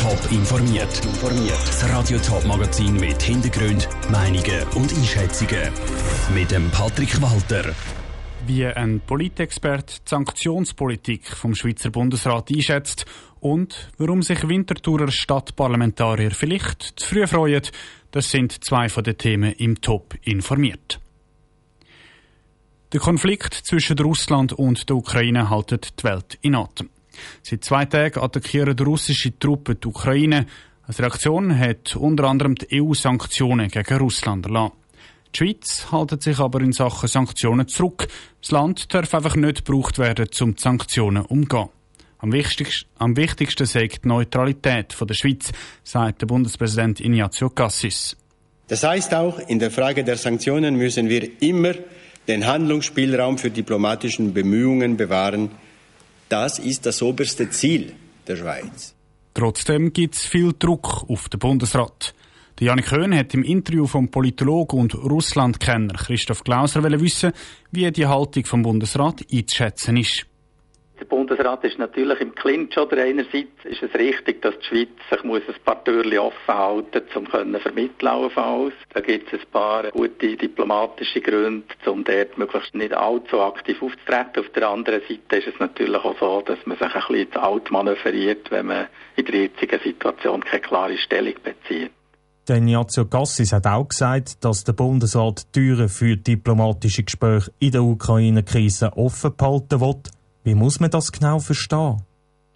Top informiert. Das Radio Top Magazin mit Hintergrund, Meinungen und Einschätzungen mit dem Patrick Walter. Wie ein Politexpert die Sanktionspolitik vom Schweizer Bundesrat einschätzt und warum sich Winterthurer Stadtparlamentarier vielleicht zu früh freuen, das sind zwei von den Themen im Top informiert. Der Konflikt zwischen Russland und der Ukraine haltet die Welt in Atem. Seit zwei Tagen attackieren russische Truppen die Ukraine. Als Reaktion hat unter anderem die EU Sanktionen gegen Russland erlassen. Die Schweiz hält sich aber in Sachen Sanktionen zurück. Das Land darf einfach nicht gebraucht werden, um die Sanktionen umzugehen. Am wichtigsten, am wichtigsten sei die Neutralität der Schweiz, sagt der Bundespräsident Ignazio Cassis. Das heißt auch, in der Frage der Sanktionen müssen wir immer den Handlungsspielraum für diplomatische Bemühungen bewahren. Das ist das oberste Ziel der Schweiz. Trotzdem gibt es viel Druck auf den Bundesrat. Der Janik Höhn hat im Interview vom Politologen und Russlandkenner Christoph Glauser wissen, wie die Haltung vom Bundesrat einzuschätzen ist. Der Bundesrat ist natürlich im Clinch oder einerseits ist es richtig, dass die Schweiz sich muss ein paar Türchen offen halten um können vermitteln auf alles. Da gibt es ein paar gute diplomatische Gründe, um dort möglichst nicht allzu aktiv aufzutreten. Auf der anderen Seite ist es natürlich auch so, dass man sich ein bisschen zu alt manövriert, wenn man in der jetzigen Situation keine klare Stellung bezieht. Der Ignazio Gassis hat auch gesagt, dass der Bundesrat Türen für diplomatische Gespräche in der Ukraine-Krise offen behalten will. Wie muss man das genau verstehen?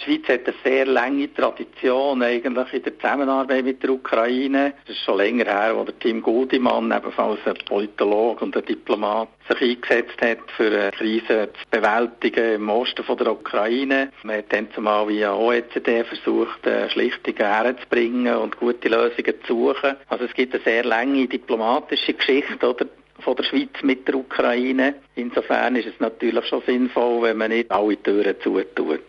Die Schweiz hat eine sehr lange Tradition eigentlich in der Zusammenarbeit mit der Ukraine. Es ist schon länger her, der Tim Gudimann, ebenfalls ein Politologe und ein Diplomat, sich eingesetzt hat, für eine Krise zu bewältigen im Osten von der Ukraine. Man hat dann zumal via OECD versucht, eine Schlichtung herzubringen und gute Lösungen zu suchen. Also es gibt eine sehr lange diplomatische Geschichte, oder? Von der Schweiz mit der Ukraine. Insofern ist es natürlich schon sinnvoll, wenn man nicht alle Türen zutut.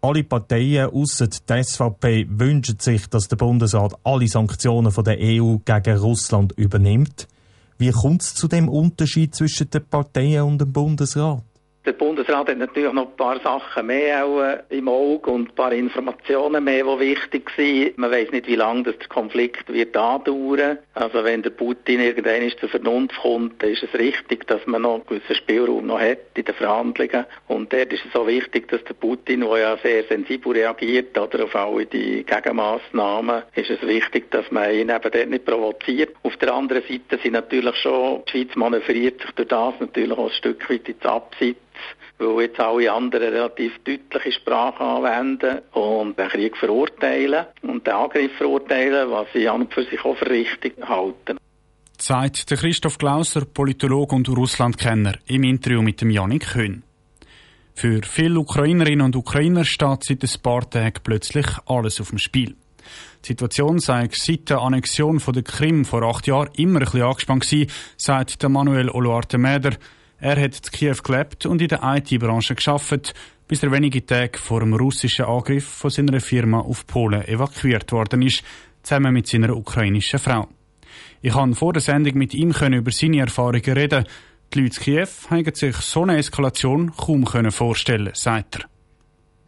Alle Parteien außer die SVP wünschen sich, dass der Bundesrat alle Sanktionen von der EU gegen Russland übernimmt. Wie kommt es zu dem Unterschied zwischen den Parteien und dem Bundesrat? Der Bundesrat hat natürlich noch ein paar Sachen mehr auch, äh, im Auge und ein paar Informationen mehr, die wichtig sind. Man weiß nicht, wie lange der Konflikt wird andauern. Also wenn der Putin irgendwann zur Vernunft kommt, dann ist es richtig, dass man noch einen gewissen Spielraum noch hat in den Verhandlungen. Und dort ist es so wichtig, dass der Putin, der ja sehr sensibel reagiert oder auf alle die Gegenmaßnahmen, ist es wichtig, dass man ihn eben dort nicht provoziert. Der anderen Seite sind natürlich schon, die Schweiz manövriert sich durch das natürlich auch ein Stück weit ins Abseits weil jetzt alle anderen relativ deutliche Sprache anwenden und den Krieg verurteilen und den Angriff verurteilen, was sie an und für sich auch für richtig halten. Sagt der Christoph Glauser, Politologe und Russlandkenner, im Interview mit dem Janik Höhn. Für viele Ukrainerinnen und Ukrainer steht seit ein paar Tagen plötzlich alles auf dem Spiel. Die Situation sei seit der Annexion von der Krim vor acht Jahren immer ein bisschen angespannt gewesen, sagt Manuel Oluarte-Mäder, er hat in Kiew gelebt und in der IT-Branche geschafft, bis er wenige Tage vor dem russischen Angriff von seiner Firma auf Polen evakuiert worden ist, zusammen mit seiner ukrainischen Frau. Ich konnte vor der Sendung mit ihm über seine Erfahrungen reden. Die Leute in Kiew haben sich so eine Eskalation kaum vorstellen sagt er.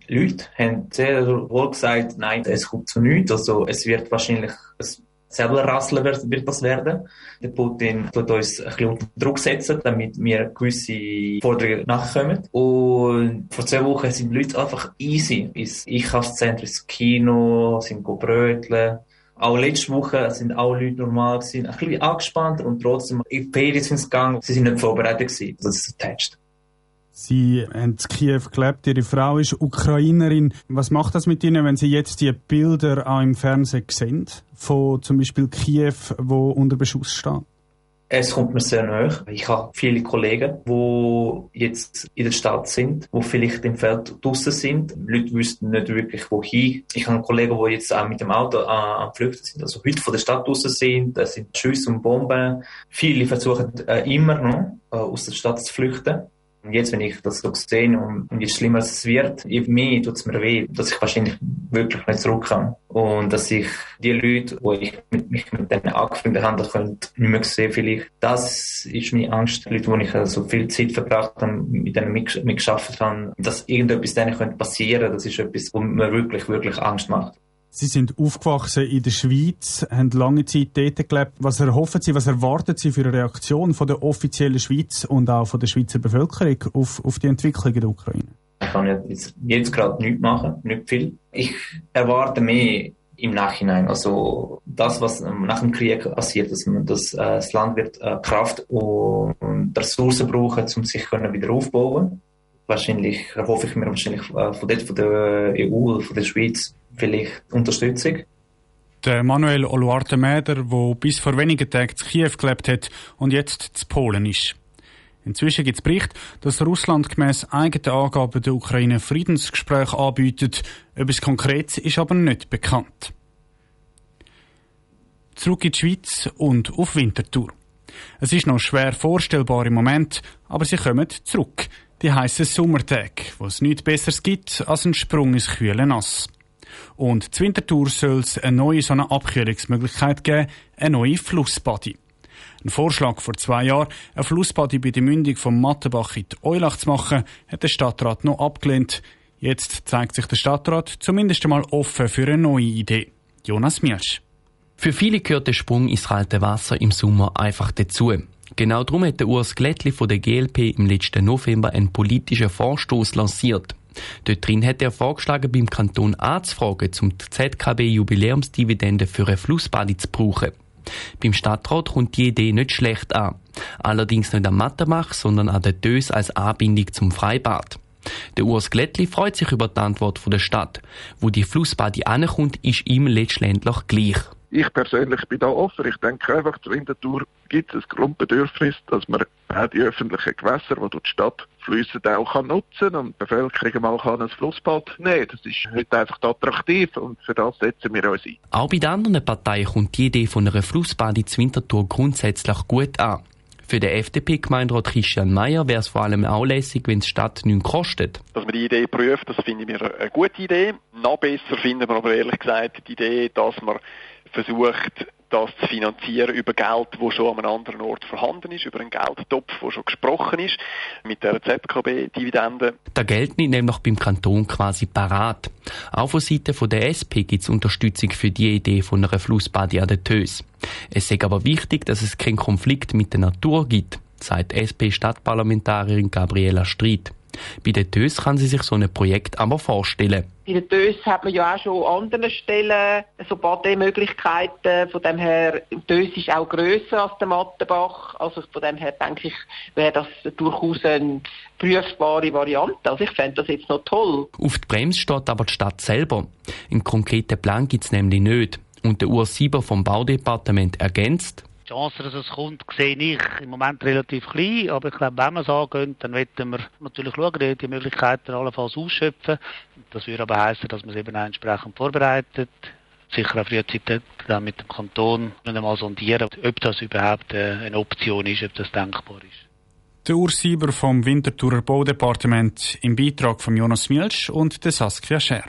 Leute haben sehr wohl gesagt, nein, es kommt zu nichts. Also es wird wahrscheinlich ein selber rasseln wird, wird das werden. Der Putin tut uns ein bisschen unter Druck setzen, damit wir gewisse Forderungen nachkommen. Und vor zwei Wochen sind die Leute einfach easy ins Einkaufszentrum, ins Kino, sind bröteln. Auch letzte Woche sind alle Leute normal gewesen, ein bisschen angespannt und trotzdem in die Ferien sind sie gegangen. Sie sind nicht vorbereitet gewesen. Das ist attached. Sie haben in Kiew gelebt, Ihre Frau ist Ukrainerin. Was macht das mit Ihnen, wenn Sie jetzt die Bilder auch im Fernsehen sehen, von zum Beispiel Kiew, wo unter Beschuss steht? Es kommt mir sehr nahe. Ich habe viele Kollegen, die jetzt in der Stadt sind, die vielleicht im Feld draußen sind. Leute wüssten nicht wirklich, wohin. Ich habe Kollegen, die jetzt auch mit dem Auto am Flüchten sind, also heute von der Stadt draußen sind. Es sind Schüsse und Bomben. Viele versuchen äh, immer noch, äh, aus der Stadt zu flüchten. Und jetzt, wenn ich das so sehe und, je schlimmer es wird, je mehr tut es mir weh, dass ich wahrscheinlich wirklich nicht zurück kann. Und dass ich die Leute, die ich mit, mich mit denen angefangen habe, könnte, nicht mehr sehen vielleicht. Das ist meine Angst. Leute, wo ich so also viel Zeit verbracht habe, mit denen mitgearbeitet habe, dass irgendetwas denen könnte passieren, das ist etwas, was mir wirklich, wirklich Angst macht. Sie sind aufgewachsen in der Schweiz, haben lange Zeit dort gelebt. Was erhoffen Sie, was erwarten Sie für eine Reaktion von der offiziellen Schweiz und auch von der Schweizer Bevölkerung auf, auf die Entwicklung in der Ukraine? Ich kann jetzt, jetzt gerade nichts machen, nicht viel. Ich erwarte mehr im Nachhinein. Also das, was nach dem Krieg passiert, dass, man, dass äh, das Land wird äh, Kraft und Ressourcen brauchen, um sich wieder aufbauen. Wahrscheinlich hoffe ich mir wahrscheinlich äh, von, dort, von der EU oder von der Schweiz vielleicht Unterstützung. Der Manuel Oluarte Mäder, der bis vor wenigen Tagen zu Kiew gelebt hat und jetzt zu Polen ist. Inzwischen gibt es Bericht, dass Russland gemäß eigenen Angaben der Ukraine Friedensgespräche anbietet. Etwas Konkretes ist aber nicht bekannt. Zurück in die Schweiz und auf Winterthur. Es ist noch schwer vorstellbar im Moment, aber sie kommen zurück. Die heißen Sommertage, wo es nichts Besseres gibt als einen Sprung ins kühle Nass. Und zur Wintertour soll es eine neue so eine Abkühlungsmöglichkeit geben, eine neue Flussbody. Ein Vorschlag vor zwei Jahren, eine Flussbody bei der Mündung vom Mattenbach in die Eulach zu machen, hat der Stadtrat noch abgelehnt. Jetzt zeigt sich der Stadtrat zumindest einmal offen für eine neue Idee. Jonas Mielsch. Für viele gehört der Sprung ins kalte Wasser im Sommer einfach dazu. Genau darum hat der Urs Glättli von der GLP im letzten November einen politischen Vorstoß lanciert. Dort drin hat er vorgeschlagen, beim Kanton anzufragen, um die ZKB-Jubiläumsdividende für eine Flussbade zu brauchen. Beim Stadtrat kommt die Idee nicht schlecht an. Allerdings nicht am Mattenbach, sondern an der Dös als Anbindung zum Freibad. Der Urs Glättli freut sich über die Antwort der Stadt. Wo die Flussbade ankommt, ist ihm letztendlich gleich. Ich persönlich bin da offen. Ich denke einfach, zur Wintertour gibt es ein Grundbedürfnis, dass man auch die öffentlichen Gewässer, die durch die Stadt fließen, auch kann nutzen und die Bevölkerung mal kann ein Flussbad nehmen Das ist heute einfach attraktiv und für das setzen wir uns ein. Auch bei den anderen Parteien kommt die Idee von einer Flussbade zur Wintertour grundsätzlich gut an. Für den FDP-Gemeinderat Christian Mayer wäre es vor allem auch lässig, wenn die Stadt nichts kostet. Dass man die Idee prüft, das finde ich eine gute Idee. Noch besser finden wir aber ehrlich gesagt die Idee, dass man versucht, das zu finanzieren über Geld, das schon an einem anderen Ort vorhanden ist, über einen Geldtopf, der schon gesprochen ist, mit der ZKB-Dividende. Geld nimmt nämlich beim Kanton quasi parat. Auch von Seiten der SP gibt es Unterstützung für die Idee von einer Flussbade an der Tös. Es ist aber wichtig, dass es keinen Konflikt mit der Natur gibt, sagt SP-Stadtparlamentarierin Gabriela Streit. Bei den TÖS kann sie sich so ein Projekt aber vorstellen. Bei den TÖS hat man ja auch schon an anderen Stellen so Bademöglichkeiten. Von dem her, TÖS ist auch grösser als der Mattenbach. Also von dem her denke ich, wäre das durchaus eine prüfbare Variante. Also ich fände das jetzt noch toll. Auf die Bremse steht aber die Stadt selber. Einen konkreten Plan gibt es nämlich nicht. Und der Urs Sieber vom Baudepartement ergänzt, die Chance, dass es kommt, sehe ich im Moment relativ klein. Aber ich glaube, wenn wir es angehen, dann werden wir natürlich schauen, die Möglichkeiten allenfalls ausschöpfen. Das würde aber heißen, dass man es eben entsprechend vorbereitet. Sicher auch frühzeitig dann mit dem Kanton einmal sondieren, ob das überhaupt äh, eine Option ist, ob das denkbar ist. Der Urs Sieber vom Winterthurer Baudepartement im Beitrag von Jonas Mielsch und der Saskia Scher.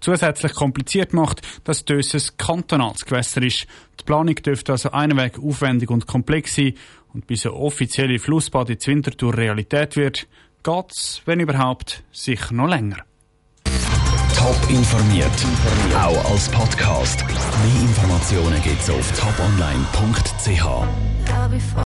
Zusätzlich kompliziert macht, dass Dös ein kantonales Gewässer ist. Die Planung dürfte also einweg aufwendig und komplex sein und bis eine offizielle Flussbad in Winterthur Realität wird, geht's, wenn überhaupt, sicher noch länger. Top informiert, auch als Podcast. Mehr Informationen gibt's auf toponline.ch.